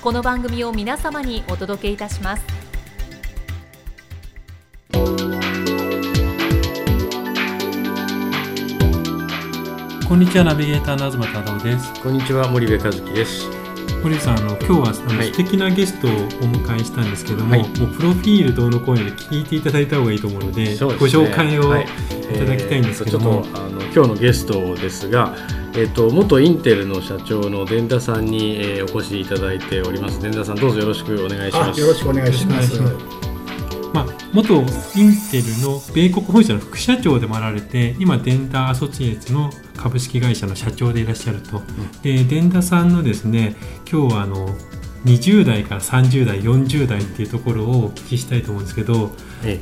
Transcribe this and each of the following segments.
この番組を皆様にお届けいたします。こんにちはナビゲーターの東忠夫です。こんにちは森部和樹です。森部さんあの今日はあの、はい、素敵なゲストをお迎えしたんですけども、はい、もうプロフィールどうのこうので聞いていただいた方がいいと思うので、ね、ご紹介をいただきたいんですけども、はいえー、あの今日のゲストですがえっと、元インテルの社長の伝田さんに、えー、お越しいただいております。伝田さんどうぞよろしくお願いします。よろしくお願いします。まあ、元インテルの米国本社の副社長でもあられて今デンダアソチエーツの株式会社の社長でいらっしゃると、うん、で伝田さんのですね今日はあの20代から30代40代っていうところをお聞きしたいと思うんですけど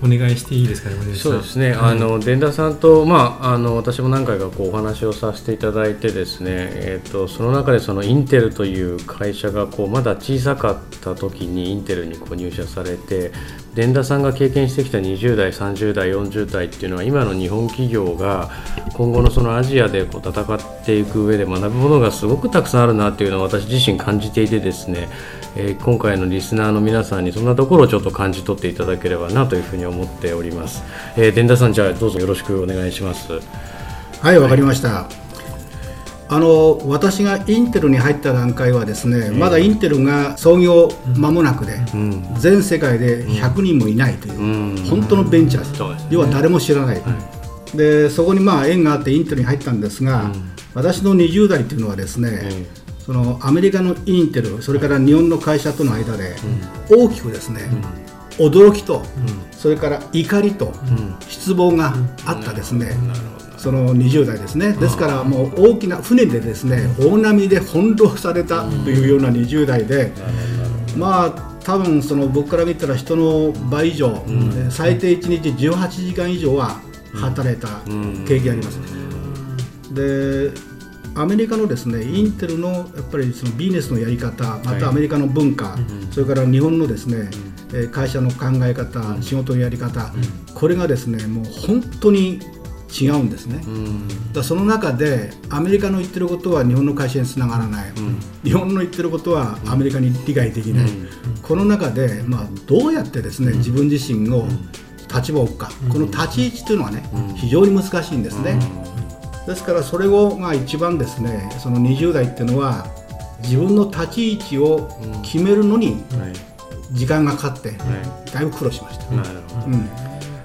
お願いしていいですかね、そうですね、あの伝田さんと、まあ、あの私も何回かこうお話をさせていただいて、ですね、えーと、その中でそのインテルという会社がこうまだ小さかった時にインテルにこう入社されて、伝田さんが経験してきた20代、30代、40代っていうのは、今の日本企業が今後のそのアジアでこう戦っていく上で学ぶものがすごくたくさんあるなっていうのを私自身感じていてですね、えー、今回のリスナーの皆さんにそんなところをちょっと感じ取っていただければなというふうに思っております。えー、伝田さんじゃあどうぞよろしくお願いします。はいわかりました。はいあの私がインテルに入った段階はですね、まだインテルが創業間もなくで、うん、全世界で100人もいないという、うん、本当のベンチャー、ね、要は誰も知らない、でそこにまあ縁があってインテルに入ったんですが、私の20代というのはですね、そのアメリカのインテルそれから日本の会社との間で大きくですね、驚きと、それから怒りと、失望があったですね、その20代ですね。ですからもう大きな船でですね大波で翻弄されたというような20代で、まあ多分その僕から見たら人の倍以上、最低1日18時間以上は働いた経験あります。でアメリカのですねインテルのやっぱりそのビジネスのやり方またアメリカの文化、はい、それから日本のですね、うん、会社の考え方、うん、仕事のやり方、うん、これがですねもう本当に違うんですね、だその中でアメリカの言ってることは日本の会社につながらない、日本の言ってることはアメリカに理解できない、この中で、まあ、どうやってですね自分自身を立場を置くか、この立ち位置というのはね、非常に難しいんですね。ですからそれをが一番ですねその20代っていうのは自分の立ち位置を決めるのに時間がかかって、だいぶ苦労しました、うん、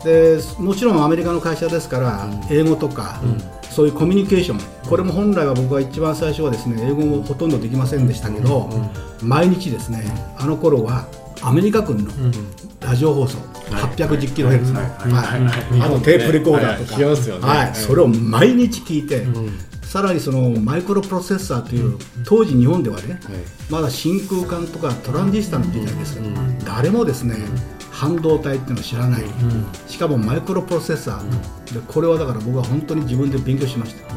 でもちろんアメリカの会社ですから英語とか、そういうコミュニケーションこれも本来は僕は一番最初はですね英語もほとんどできませんでしたけど、毎日ですねあの頃はアメリカ軍のラジオ放送、810キロヘルツの、あとテープレコーダーとか、はい。それを毎日聞いて、さらにそのマイクロプロセッサーという当時日本ではね、まだ真空管とかトランジスタの時代です、誰もですね、半導体っていうのを知らない、しかもマイクロプロセッサー、でこれはだから僕は本当に自分で勉強しました、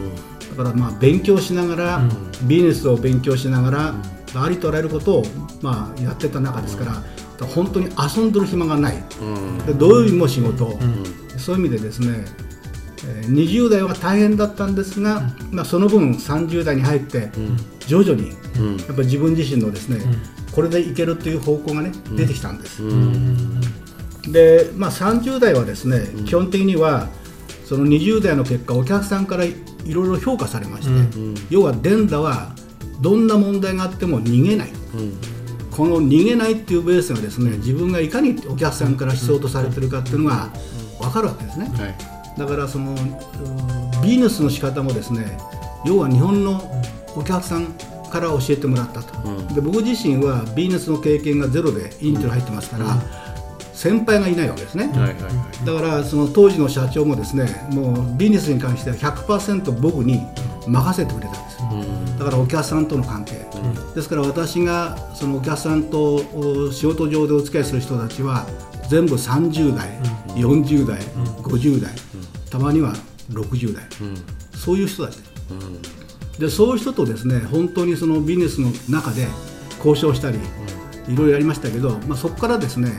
だからまあ勉強しながら、ビジネスを勉強しながら、ありとあらゆることをまあやってた中ですから、本当に遊んでる暇がない、ういう意味も仕事、そういう意味でですね20代は大変だったんですが、まあ、その分30代に入って徐々にやっぱり自分自身のですね、これでいけるという方向がね出てきたんです。で、まあ、30代はですね基本的にはその20代の結果お客さんからいろいろ評価されまして、要はデンダはどんな問題があっても逃げない、この逃げないっていうベースがですね自分がいかにお客さんから必要とされてるかっていうのが分かるわけですね、はい。だからそのうんビジネスの仕方もですね要は日本のお客さんから教えてもらったと、うん。で僕自身はビジネスの経験がゼロでインテル入ってますから、先輩がいないわけですね、はいはいはい。だからその当時の社長もですねもうビジネスに関しては100%僕に任せてくれたんです。ようん。だからお客さんとの関係、ですから私がそのお客さんとお仕事上でお付き合いする人たちは全部30代、40代、50代、たまには60代、うん。そういう人たち。ででそういう人とですね本当にそのビジネスの中で交渉したり、いろいろやりましたけど、まあ、そこからですね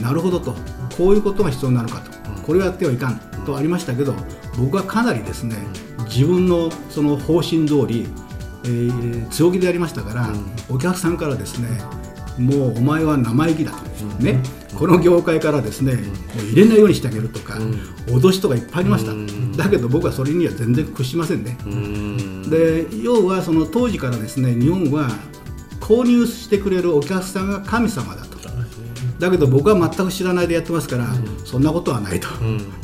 なるほどと。こういうことが必要なのかと、これをやってはいかん。とありましたけど僕はかなりですね自分のその方針通り、えー強気でやりましたから、お客さんからですねもうお前は生意気だと、ね、この業界からですね、もう入れないようにしてあげるとか、脅しとかいっぱいありました、だけど僕はそれには全然屈しませんね。うん。で要はその当時からですね日本は購入してくれるお客さんが神様だと。だけど僕は全く知らないでやってますから、そんなことはないと、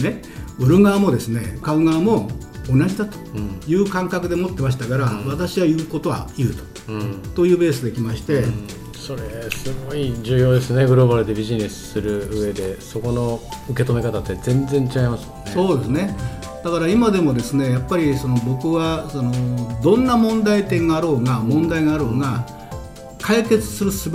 ね、売る側もですね買う側も同じだという感覚で持ってましたから、私は言うことは言うと。うん。というベースできまして、それすごい重要ですね。グローバルでビジネスする上で。そこの受け止め方って全然違いますもんね。そうですね。だから今でもですねやっぱりその僕はそのどんな問題点があろうが問題があろうが解決する術、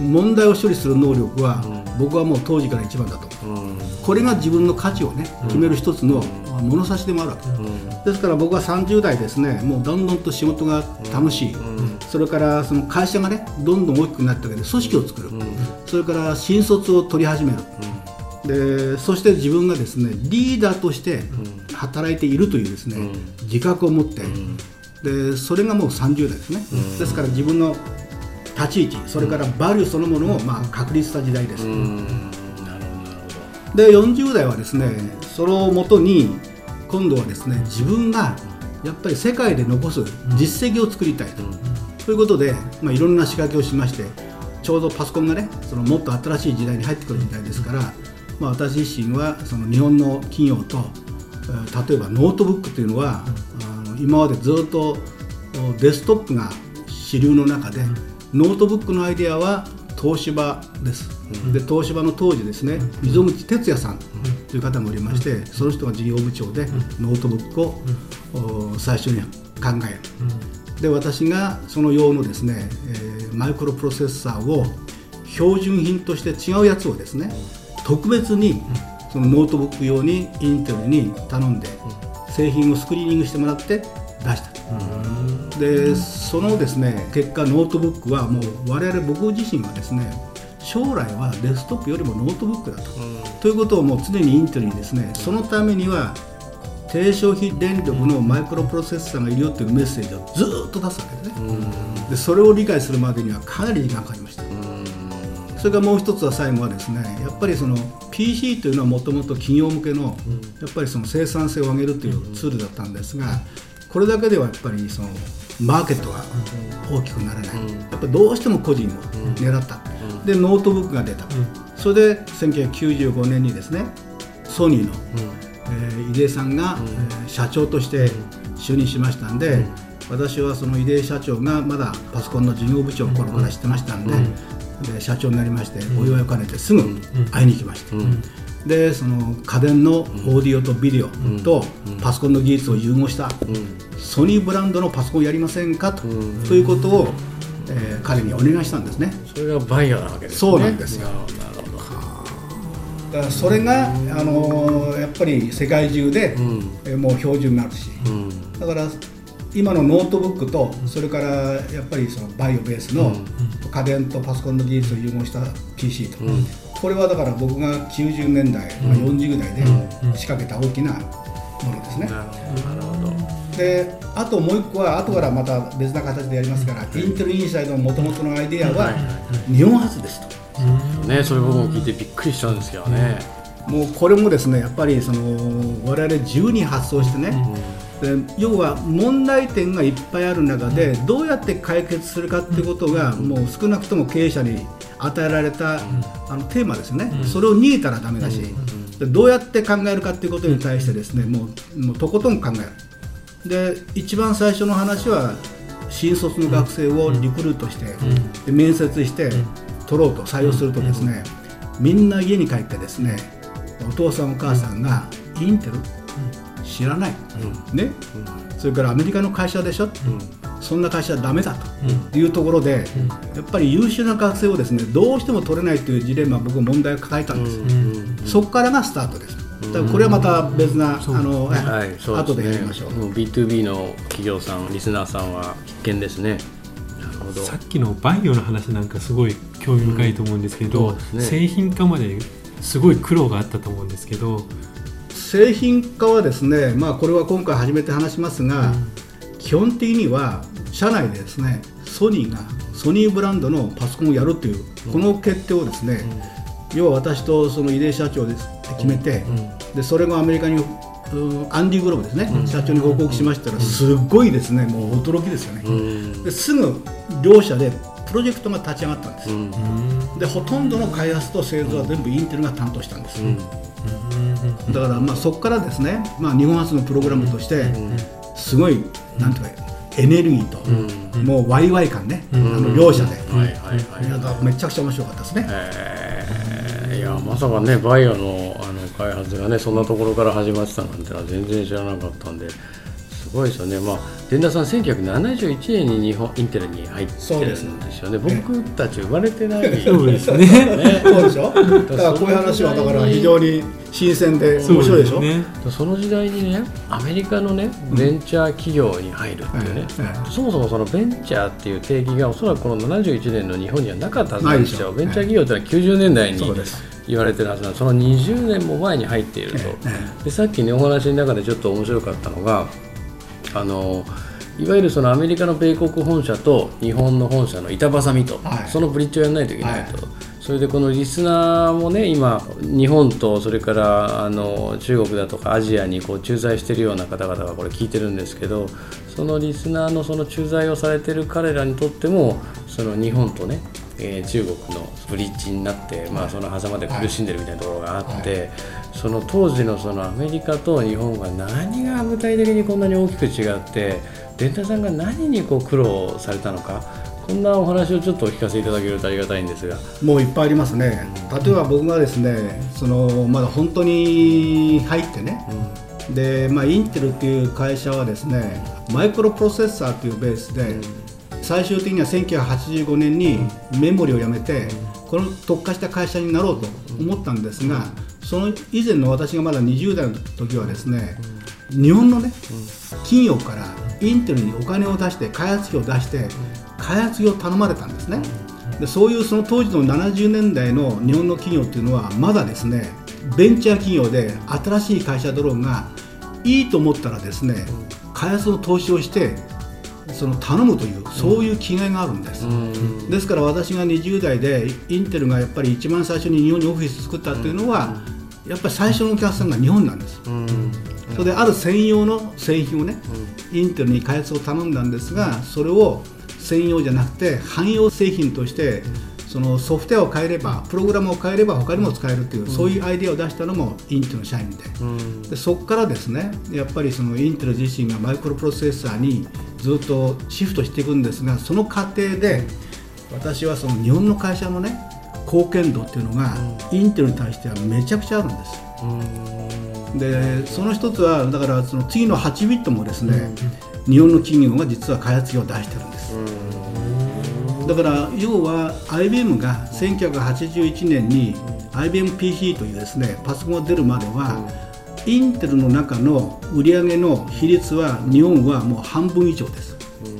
問題を処理する能力は僕はもう当時から一番だと。うん。これが自分の価値をね決める一つの物差しでもあるわけですですから僕は30代ですねもうどんどんと仕事が楽しい、それからその会社がねどんどん大きくなったわけで組織を作る、それから新卒を取り始める、でそして自分がですねリーダーとして働いているというですね、自覚を持って、でそれがもう30代ですね、ですから自分の立ち位置それからバリューそのものをまあ確立した時代です、で40代はですねそれをもとに今度はですね自分がやっぱり世界で残す実績を作りたいと、ということで、まあ、いろんな仕掛けをしましてちょうどパソコンがねそのもっと新しい時代に入ってくる時代ですから、まあ、私自身はその日本の企業とえー例えばノートブックというのは、あの今までずっとおデスクトップが主流の中で、ノートブックのアイデアは東芝です、で東芝の当時ですね溝口哲也さんという方がおりまして、その人が事業部長でノートブックを、お最初に考える、で私がその用のですね、えーマイクロプロセッサーを標準品として違うやつをですね特別にそのノートブック用にインテルに頼んで製品をスクリーニングしてもらって出した。でそのですね結果ノートブックはもう我々僕自身はですね将来はデスクトップよりもノートブックだと、ということをもう常にインテルにですねそのためには低消費電力のマイクロプロセッサーがいるよというメッセージをずーっと出すわけですね、でそれを理解するまでにはかなり時間かかりました、それからもう一つは最後はですねやっぱりその PC というのはもともと企業向けのやっぱりその生産性を上げるというツールだったんですがこれだけではやっぱりそのマーケットが大きくならない、やっぱりどうしても個人を狙った、でノートブックが出た、それで1995年にですねソニーの、えー出井さんが、えー社長として就任しましたんで、私はその出井社長がまだパソコンの事業部長の頃から知ってましたんで,、で社長になりまして、お祝いを兼ねてすぐ会いに行きました、でその家電のオーディオとビデオとパソコンの技術を融合した、ソニーブランドのパソコンをやりませんかと,、ということを、えー彼にお願いしたんですね。それが VAIO なわけですね。そうなんですよ。だからそれが、あのーやっぱり世界中で、えーもう標準になるし、だから今のノートブックとそれからやっぱりその VAIO ベースの家電とパソコンの技術を融合した PC と、これはだから僕が90年代、まあ40代で仕掛けた大きなものですね。であともう一個は後からまた別な形でやりますから、インテルインサイドの元々のアイデアは日本初ですと。ね。それ僕も聞いてびっくりしたんですけどね。もうこれもですねやっぱりその我々自由に発想してね、で要は問題点がいっぱいある中でどうやって解決するかってことがもう少なくとも経営者に与えられたあのテーマですよね、それを逃げたらだめだし、でどうやって考えるかっていうことに対してですねもうもうとことん考えるで一番最初の話は新卒の学生をリクルートして、で面接して取ろうと採用するとですね、みんな家に帰ってですねお父さんお母さんがインテル知らない、ね、それからアメリカの会社でしょ、そんな会社はダメだというところで、やっぱり優秀な学生をですねどうしても取れないというジレンマ僕問題を抱えたんです、そこからがスタートですだからこれはまた別な、あの、はい、そう後でやりましょう。もう B2B の企業さんリスナーさんは必見ですね。なるほど。さっきのバイオの話なんかすごい興味深いと思うんですけど、うん。ね。製品化まですごい苦労があったと思うんですけど、製品化はですね、まあ、これは今回初めて話しますが、基本的には社内でですねソニーがソニーブランドのパソコンをやるという、この決定をですね、要は私とその井出社長ですって決めて、でそれがアメリカにうんアンディ・グローブですね、社長に報告しましたら、すっごいですね。もう驚きですよね、うん。ですぐ両社でプロジェクトが立ち上がったんです、うん。でほとんどの開発と製造は全部インテルが担当したんです、だからまあそこからですね、まあ、日本初のプログラムとしてすごい、なんていうかエネルギーと、もうワイワイ感ね、あの両者で、めちゃくちゃ面白かったですね、まさかねバイオのあの開発がねそんなところから始まってたなんてのは全然知らなかったんですごいですよね。まあ伝田さん1971年に日本インテルに入ってるんですよね。僕たち生まれてない。そうですね。ね そうでしょ？だからこういう話はだから非常に新鮮で面白いでしょ、ね。その時代にねアメリカのねベンチャー企業に入るっていうね、はいはいそもそもそのベンチャーっていう定義がおそらくこの71年の日本にはなかったんですよ。ベンチャー企業ってのは90年代にそうです言われてるはずなんです。その20年も前に入っていると、でさっきねお話の中でちょっと面白かったのがあのいわゆるそのアメリカの米国本社と日本の本社の板挟みと、はい。そのブリッジをやらないといけないと、それでこのリスナーもね今日本とそれからあの中国だとかアジアにこう駐在しているような方々がこれ聞いてるんですけどそのリスナーのその駐在をされている彼らにとってもその日本とねえー中国のブリッジになって、まあ、その狭間で苦しんでるみたいなところがあって、その当時のそのアメリカと日本が何が具体的にこんなに大きく違って伝太さんが何にこう苦労されたのかこんなお話をちょっとお聞かせいただけるとありがたいんですが。もういっぱいありますね、例えば僕がですねそのまだ本当に入ってね、でまあ、インテルっていう会社はですねマイクロプロセッサーっていうベースで、最終的には1985年にメモリをやめて、この特化した会社になろうと思ったんですが、その以前の私がまだ20代の時はですね、日本のね、企業からインテルにお金を出して開発費を出して開発費を頼まれたんですね。でそういうその当時の70年代の日本の企業っていうのはまだですねベンチャー企業で新しい会社ドローンがいいと思ったらですね開発の投資をしてその頼むというそういう気概があるんです、ですから私が20代でインテルがやっぱり一番最初に日本にオフィス作ったっていうのは、やっぱり最初のお客さんが日本なんです、それである専用の製品をね、インテルに開発を頼んだんですがそれを専用じゃなくて汎用製品としてそのソフトウェアを変えればプログラムを変えれば他にも使えるという、そういうアイデアを出したのもインテルの社員で,、でそこからですねやっぱりそのインテル自身がマイクロプロセッサーにずっとシフトしていくんですがその過程で私はその日本の会社のね貢献度っていうのが、インテルに対してはめちゃくちゃあるんです。でその一つはだからその次の8ビットもですね、日本の企業が実は開発費を出してるんです、だから要は IBM が1981年に IBMPC というですねパソコンが出るまでは、インテルの中の売上の比率は日本はもう半分以上です、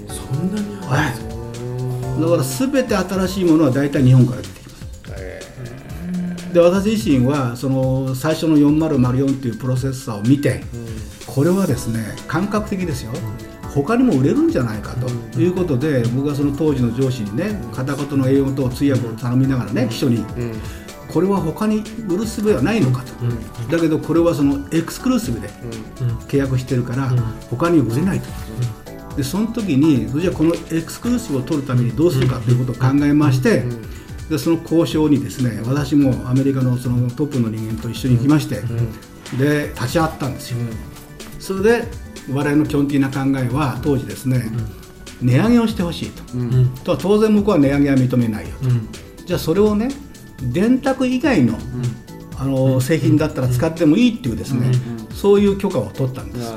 そんなにはい、だから全て新しいものは大体日本から出てきます。で私自身はその最初の4004というプロセッサーを見て、これはですね感覚的ですよ、他にも売れるんじゃないかということで、僕はその当時の上司にね片言の英語と通訳を頼みながらね秘書に、これは他に売る術はないのかと、だけどこれはそのエクスクルーシブで契約してるから他に売れないと、でその時にじゃあこのエクスクルーシブを取るためにどうするかということを考えまして、でその交渉にですね私もアメリカのそのトップの人間と一緒に行きまして、で立ち会ったんですよ、それで我々の基本的な考えは当時ですね、値上げをしてほしいと、とは当然向こうは値上げは認めないよと、じゃあそれをね電卓以外の,、あの製品だったら使ってもいいっていうですね、そういう許可を取ったんです。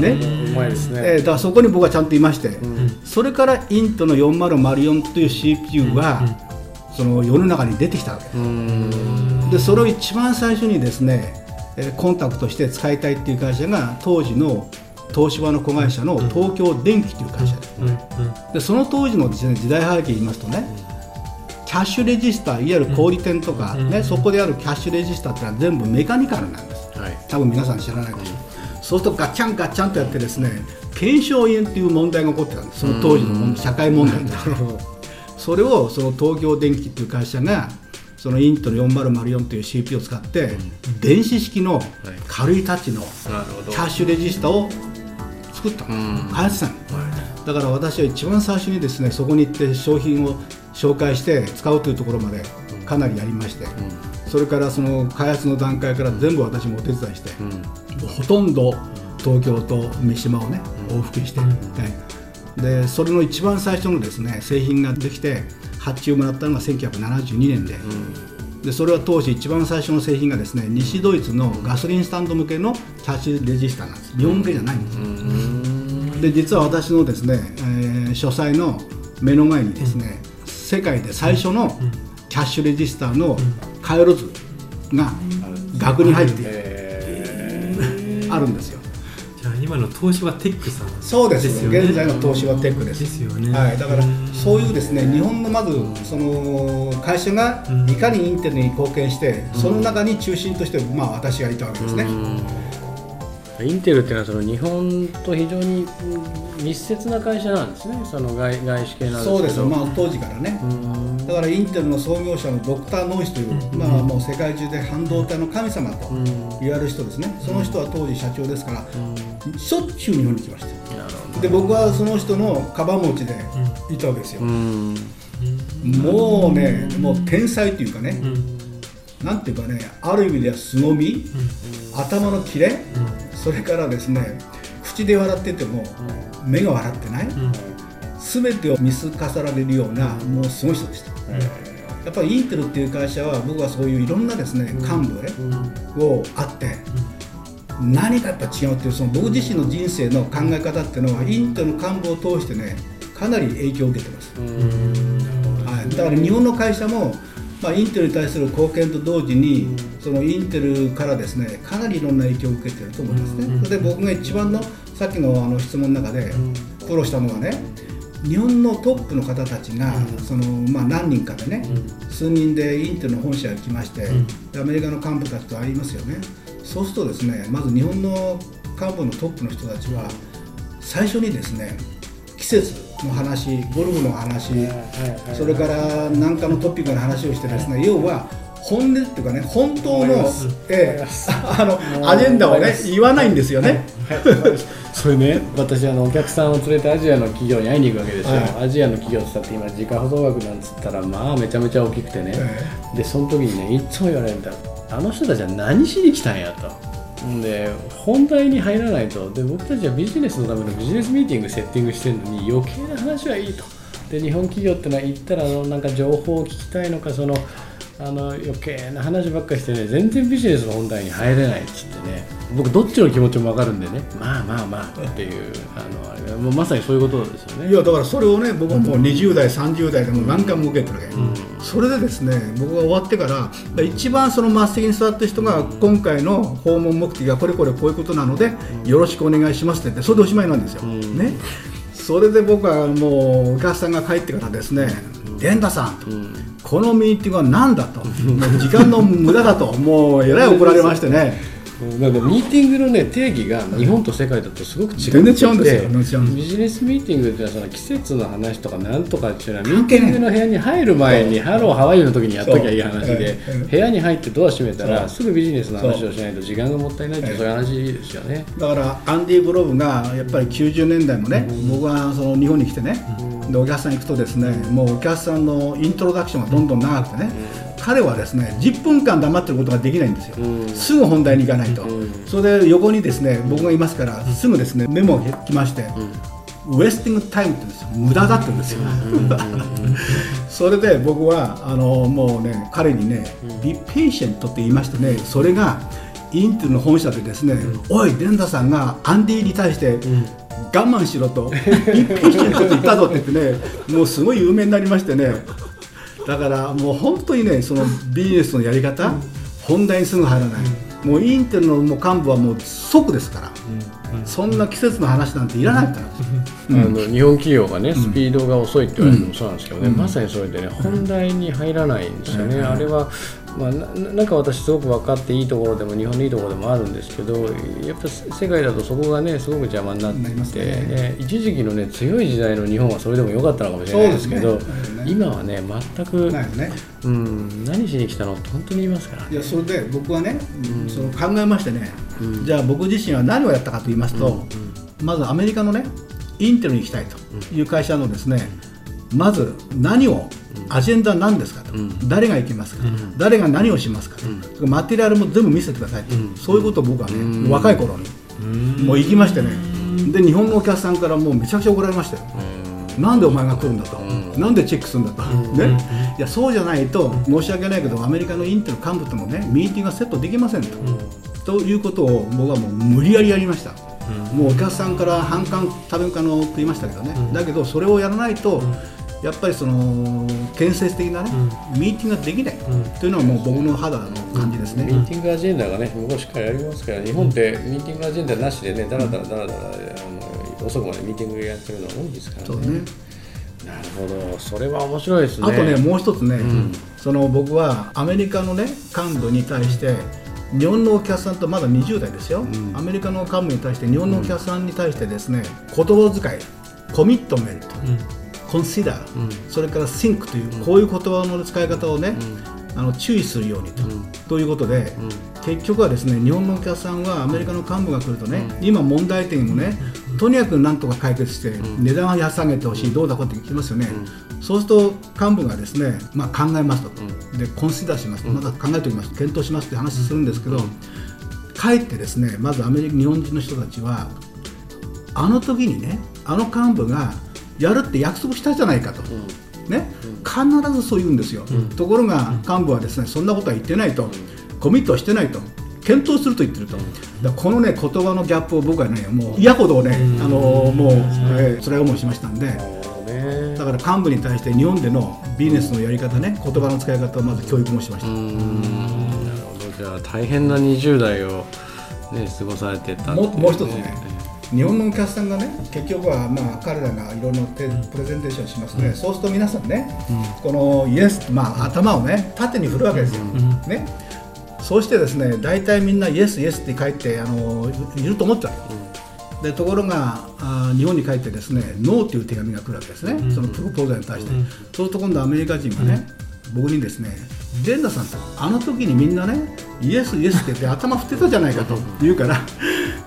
ね、うまいですね。えー、だからそこに僕はちゃんといまして、それからイントの4004という CPU は、その世の中に出てきたわけ。です。でそれを一番最初にですねコンタクトして使いたいっていう会社が当時の東芝の子会社の東京電機という会社で。す、でその当時のです、ね、時代背景言いますとねキャッシュレジスターいわゆる小売店とか、ねそこであるキャッシュレジスターってのは全部メカニカルなんです、はい、多分皆さん知らないでしょう、そうするとガッチャンガッチャンとやってですね検証炎っていう問題が起こってたんです。その当時の社会問題としてそれをその東京電機っていう会社がそのイントの4004という CPU を使って、電子式の軽いタッチのキャッシュレジスタを作った。の、開発したの、だから私は一番最初にですねそこに行って商品を紹介して使うというところまでかなりやりまして、それからその開発の段階から全部私もお手伝いして、ほとんど東京と三島をね往復して、でそれの一番最初のですね製品ができて発注をもらったのが1972年で。うん、でそれは当時一番最初の製品がですね西ドイツのガソリンスタンド向けのキャッシュレジスターなんです。日本向けじゃないんです、うん、で実は私のですね、えー、書斎の目の前にですね、うん、世界で最初のキャッシュレジスターの回路図が額に入ってあるんですよ今の東芝テックさん、そうですよ、ね、現在の東芝テックです。ですよね、はい、だからそういうですね日本のまずその会社がいかにインテルに貢献して、その中に中心としてまあ私がいたわけですね。インテルっていうのはその日本と非常に密接な会社なんですね、その外外資系なんですそうです、まあ、当時からね、だからインテルの創業者のドクター・ノイスという、まあ、もう世界中で半導体の神様と言われる人ですね、その人は当時社長ですから、しょっちゅう日本に来ました。で僕はその人のカバン持ちでいたわけですよ。もうね、もう天才というかね、なんていうかね、ある意味では凄み、頭のキレ、それからですね口で笑ってても目が笑ってない、全てを見透かされるようなもうすごい人でした、やっぱりインテルっていう会社は僕はそういういろんなですね幹部ね、をあって、何かやっぱ違うっていうその僕自身の人生の考え方っていうのはインテルの幹部を通してねかなり影響を受けてます、はい、だから日本の会社もまあ、インテルに対する貢献と同時に、そのインテルからですねかなりいろんな影響を受けてると思いますね。それで僕が一番のさっきのあの質問の中で苦労したのはね日本のトップの方たちが、そのまあ、何人かでね、数人でインテルの本社に来まして、アメリカの幹部たちと会いますよね。そうするとですねまず日本の幹部のトップの人たちは最初にですね季節の話ゴルフの話それから何かのトピックの話をしてですね要は本音っていうかね本当の、えあのアジェンダをね言わないんですよね。それね。私あのお客さんを連れてアジアの企業に会いに行くわけですよ、はい、アジアの企業って今自家保存額なんつったらまあめちゃめちゃ大きくてね、でその時にねいつも言われるんだ。あの人たちは何しに来たんやと。で本題に入らないと。で僕たちはビジネスのためのビジネスミーティングセッティングしてるのに余計な話はいいと。で日本企業ってのは言ったらあのなんか情報を聞きたいのかそのあの余計な話ばっかりしてね全然ビジネスの本題に入れないっつってね僕どっちの気持ちも分かるんでね。まあまあまあっていうあのもうまさにそういうことですよね。いやだからそれをね僕はもう20代、30代でも何回も受けてるわけ、うん、それでですね僕が終わってから一番その末席に座った人が今回の訪問目的がこれこれこういうことなのでよろしくお願いしますって言ってそれでおしまいなんですよ、うん、ね。それで僕はもうお客さんが帰ってからですね源太さんと、このミーティングは何だと、時間の無駄だと、もうえらい怒られましてね、だからミーティングのね定義が日本と世界だとすごく違ってビジネスミーティングっていうのはその季節の話とかなんとかっていうのはミーティングの部屋に入る前にハローハワイの時にやっときゃいい話でう。ん部屋に入ってドア閉めたらそすぐビジネスの話をしないと時間がもったいないっていうそう。いう話ですよね。だからアンディ・グローブがやっぱり90年代もね、僕はその日本に来てね、でお客さん行くとですねもうお客さんのイントロダクションがどんどん長くてね、彼はですね10分間黙ってることができないんですよ、うん。すぐ本題に行かないと、うん。それで横にですね僕がいますからすぐですねメモが来まして、ウエスティングタイムって言うんですよ。無駄だって言うんですよ、それで僕はあのもうね彼にね「be patient」って言いましてねそれがインテルの本社でですね「おいデンダさんがアンディに対して我慢しろ」と「be patient」って言ったぞって言ってねもうすごい有名になりましてねだからもう本当にねそのビジネスのやり方本題にすぐ入らない。もうインテルのもう幹部はもう即ですから。そんな季節の話なんていらないからあの日本企業がねスピードが遅いって言われるのもそうなんですけどね、まさにそれでね本題に入らないんですよね、あれは、まあ、ななんか私すごく分かっていいところでも日本のいいところでもあるんですけどやっぱ世界だとそこがねすごく邪魔になってね。ね一時期のね強い時代の日本はそれでも良かったのかもしれないですけどそうですね。今はね全く、うん、何しに来たの？って本当に言いますからね。いやそれで僕はね、その考えましてね、じゃあ僕自身は何をやったかと言いますと、まずアメリカのねインテルに行きたいという会社のですね、まず何をアジェンダは何ですかと、誰が行きますか、誰が何をしますか。と、それマテリアルも全部見せてください。と、そういうことを僕はね、若い頃に。もう行きましてね、で日本のお客さんからもうめちゃくちゃ怒られましたよ。なんでお前が来るんだと、なんでチェックするんだと、ね、いやそうじゃないと、申し訳ないけど、アメリカのインテル幹部ともね、ミーティングがセットできませんと、ということを僕はもう無理やりやりました、もうお客さんから半缶食べかの食いましたけどね、だけどそれをやらないと、やっぱりその建設的なね、ミーティングができない、というのはもう僕の肌の感じですね。ミーティングアジェンダがね、向こうしっかりやりますから、日本ってミーティングアジェンダなしでね、だらだらだらだらあの遅くまでミーティングやってるのが多いですからね。そうね。なるほど、それは面白いですね。あとね、もう一つね、その僕はアメリカのね幹部に対して、日本のお客さんとまだ20代ですよ、アメリカの幹部に対して、日本のお客さんに対してですね、言葉遣い、コミットメント、コンシダー、それから think という、こういう言葉の使い方をね、あの注意するようにと,、ということで、結局はですね日本のお客さんはアメリカの幹部が来るとね、今問題点をね、とにかくなんとか解決して、値段を安上げてほしい、どうだこうって聞きますよね、そうすると幹部がですね、まあ、考えますと、でコンシダーします、まだ考えておきます、検討しますって話するんですけど、かえってですねまずアメリカ日本人の人たちは、あの時にね、あの幹部がやるって約束したじゃないかと。ね、必ずそう言うんですよ、ところが幹部はですねそんなことは言ってないと、コミットはしてないと、検討すると言ってると、このね言葉のギャップを僕はね、もう嫌ほどね、あのもう、えー辛い思いしましたんで、ね。だから幹部に対して日本でのビジネスのやり方ね、言葉の使い方をまず教育もしました。なるほど、じゃあ大変な20代を、ね、過ごされてたもう一つね、日本のお客さんがね、結局はまあ彼らがいろんなプレゼンテーションしますね、そうすると皆さんね、このイエス、まあ、頭をね、縦に振るわけですよ。ね。そうしてですね、大体みんなイエス、イエスって書いてあのいると思っちゃう。でところがあ日本に帰ってですねノーという手紙が来るわけですね、そのプロポーザルに対して、そうすると今度アメリカ人がね、僕にですねデンダさんとあの時にみんなねイエスイエスって言って頭振ってたじゃないかと言うから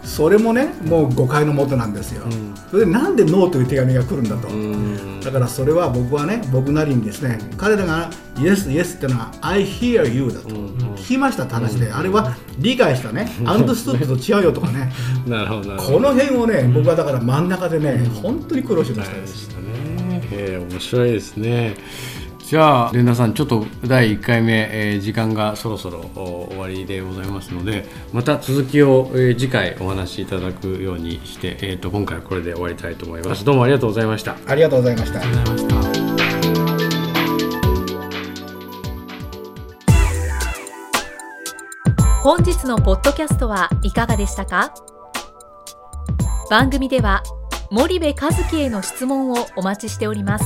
それもねもう誤解のもとなんですよ、それでなんでノーという手紙が来るんだと、うん。だからそれは僕はね僕なりにですね彼らがイエスイエスってのは I hear you だと、聞きましたって話で、あれは理解したね、アンドストップと違うよとかね、なるほどこの辺をね、僕はだから真ん中でね、本当に苦労しましたで。でしたね。えー面白いですね。じゃあ、連田さん、ちょっと第1回目、えー時間がそろそろお終わりでございますので、また続きを、えー次回お話しいただくようにして、えー、と今回はこれで終わりたいと思います。どうもありがとうございました。ありがとうございました。本日のポッドキャストはいかがでしたか？番組では森部和樹への質問をお待ちしております